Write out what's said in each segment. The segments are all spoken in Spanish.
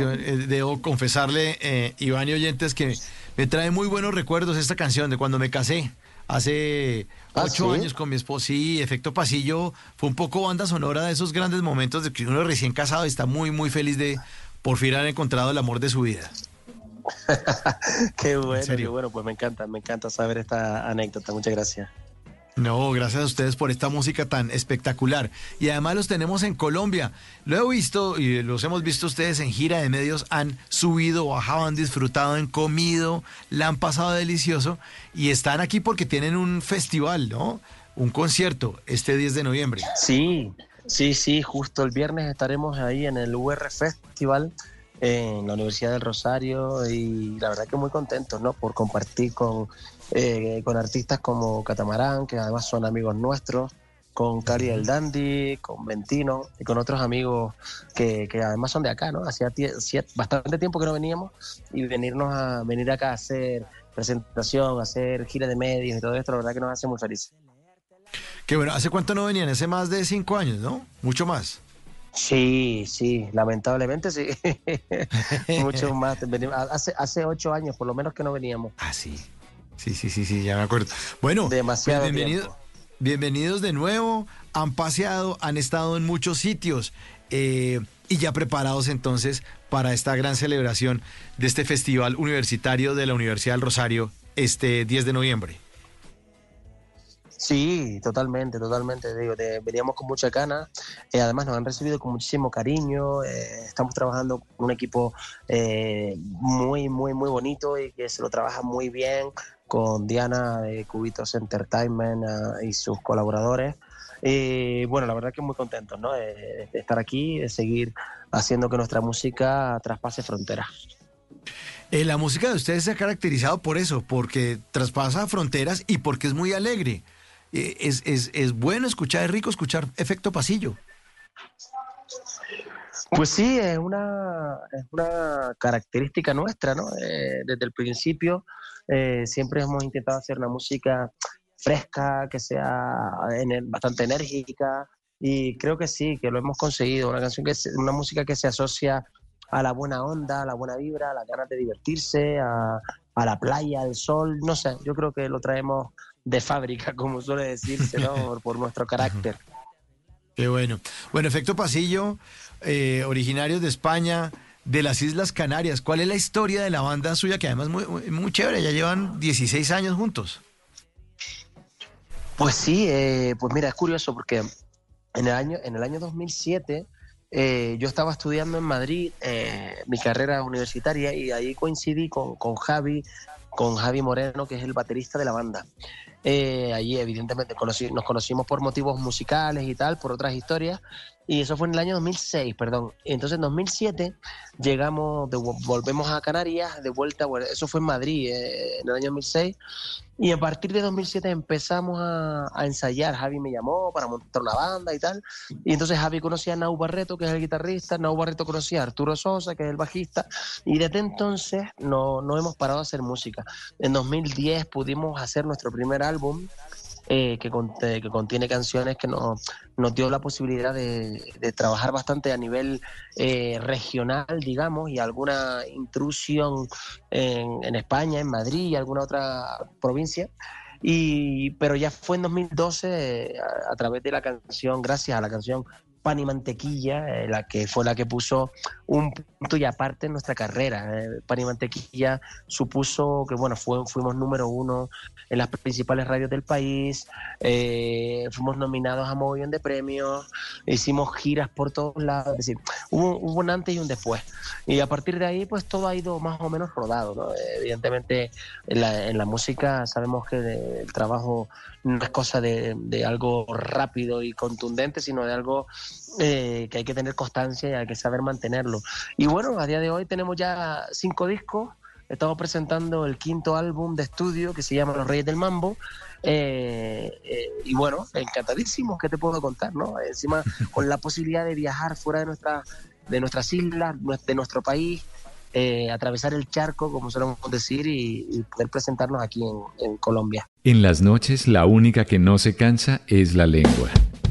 eh, debo confesarle, eh, Iván y oyentes, que me trae muy buenos recuerdos esta canción de cuando me casé. Hace ¿Ah, ocho sí? años con mi esposa. Sí, Efecto Pasillo fue un poco banda sonora de esos grandes momentos de que uno recién casado está muy, muy feliz de por fin haber encontrado el amor de su vida. Qué bueno, qué bueno, pues me encanta, me encanta saber esta anécdota. Muchas gracias. No, gracias a ustedes por esta música tan espectacular. Y además los tenemos en Colombia. Lo he visto y los hemos visto ustedes en gira de medios. Han subido, bajado, han disfrutado, han comido, la han pasado delicioso. Y están aquí porque tienen un festival, ¿no? Un concierto este 10 de noviembre. Sí, sí, sí, justo el viernes estaremos ahí en el UR Festival en la Universidad del Rosario y la verdad que muy contentos, ¿no? Por compartir con, eh, con artistas como Catamarán, que además son amigos nuestros, con Cali el Dandy, con Ventino y con otros amigos que, que además son de acá, ¿no? Hacía bastante tiempo que no veníamos y venirnos a venir acá a hacer presentación, a hacer gira de medios y todo esto, la verdad que nos hace muy felices. Que bueno, ¿hace cuánto no venían? Hace más de cinco años, ¿no? Mucho más. Sí, sí, lamentablemente sí. Mucho más. Venimos- Hace, hace ocho años por lo menos que no veníamos. Ah, sí. Sí, sí, sí, sí, ya me acuerdo. Bueno, Demasiado pues bienvenido- tiempo. bienvenidos de nuevo. Han paseado, han estado en muchos sitios eh, y ya preparados entonces para esta gran celebración de este festival universitario de la Universidad del Rosario este 10 de noviembre. Sí, totalmente, totalmente. Digo, de- veníamos con mucha gana. Eh, además, nos han recibido con muchísimo cariño. eh, estamos trabajando con un equipo eh, muy, muy, muy bonito y que se lo trabaja muy bien con Diana de Cubitos Entertainment ah, y sus colaboradores. Y bueno, la verdad que muy contentos ¿no? de, de estar aquí, de seguir haciendo que nuestra música traspase fronteras. Eh, la música de ustedes se ha caracterizado por eso, porque traspasa fronteras y porque es muy alegre. Eh, es, es, es bueno escuchar, es rico escuchar efecto pasillo. Pues sí, es una, es una característica nuestra, ¿no? Eh, desde el principio eh, siempre hemos intentado hacer una música fresca, que sea ener- bastante enérgica y creo que sí, que lo hemos conseguido. Una canción que se- una música que se asocia a la buena onda, a la buena vibra, a las ganas de divertirse, a, a la playa, al sol, no sé, yo creo que lo traemos de fábrica, como suele decirse, ¿no? Por, por nuestro carácter. Qué bueno. Bueno, efecto pasillo, eh, originarios de España, de las Islas Canarias. ¿Cuál es la historia de la banda suya? Que además es muy, muy, muy chévere, ya llevan 16 años juntos. Pues sí, eh, pues mira, es curioso porque en el año, en el año 2007 eh, yo estaba estudiando en Madrid eh, mi carrera universitaria y ahí coincidí con, con Javi, con Javi Moreno, que es el baterista de la banda. Eh, allí evidentemente conocí- nos conocimos por motivos musicales y tal, por otras historias, y eso fue en el año 2006, perdón. Entonces en 2007 llegamos, de- volvemos a Canarias, de vuelta, eso fue en Madrid eh, en el año 2006, y a partir de 2007 empezamos a, a ensayar. Javi me llamó para montar una banda y tal. Y entonces Javi conocía a Nau Barreto, que es el guitarrista. Nau Barreto conocía a Arturo Sosa, que es el bajista. Y desde entonces no, no hemos parado de hacer música. En 2010 pudimos hacer nuestro primer álbum. Eh, que, conte- que contiene canciones que nos, nos dio la posibilidad de, de trabajar bastante a nivel eh, regional, digamos, y alguna intrusión en, en España, en Madrid y alguna otra provincia. Y, pero ya fue en 2012 eh, a, a través de la canción, gracias a la canción Pan y Mantequilla, eh, la que fue la que puso un punto y aparte en nuestra carrera. Eh, Pan y Mantequilla supuso que bueno, fue, fuimos número uno en las principales radios del país, eh, fuimos nominados a mogollón de premios, hicimos giras por todos lados, es decir, hubo, hubo un antes y un después. Y a partir de ahí, pues todo ha ido más o menos rodado. Evidentemente, en la, en la música sabemos que el trabajo no es cosa de, de algo rápido y contundente, sino de algo eh, que hay que tener constancia y hay que saber mantenerlo. Y bueno, a día de hoy tenemos ya cinco discos. Estamos presentando el quinto álbum de estudio que se llama Los Reyes del Mambo. Eh, eh, y bueno, encantadísimos, ¿qué te puedo contar? no Encima, con la posibilidad de viajar fuera de, nuestra, de nuestras islas, de nuestro país, eh, atravesar el charco, como solemos decir, y, y poder presentarnos aquí en, en Colombia. En las noches la única que no se cansa es la lengua.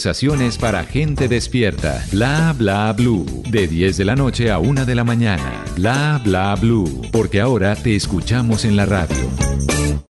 conversaciones para gente despierta. Bla bla blue. De 10 de la noche a 1 de la mañana. Bla bla blue. Porque ahora te escuchamos en la radio.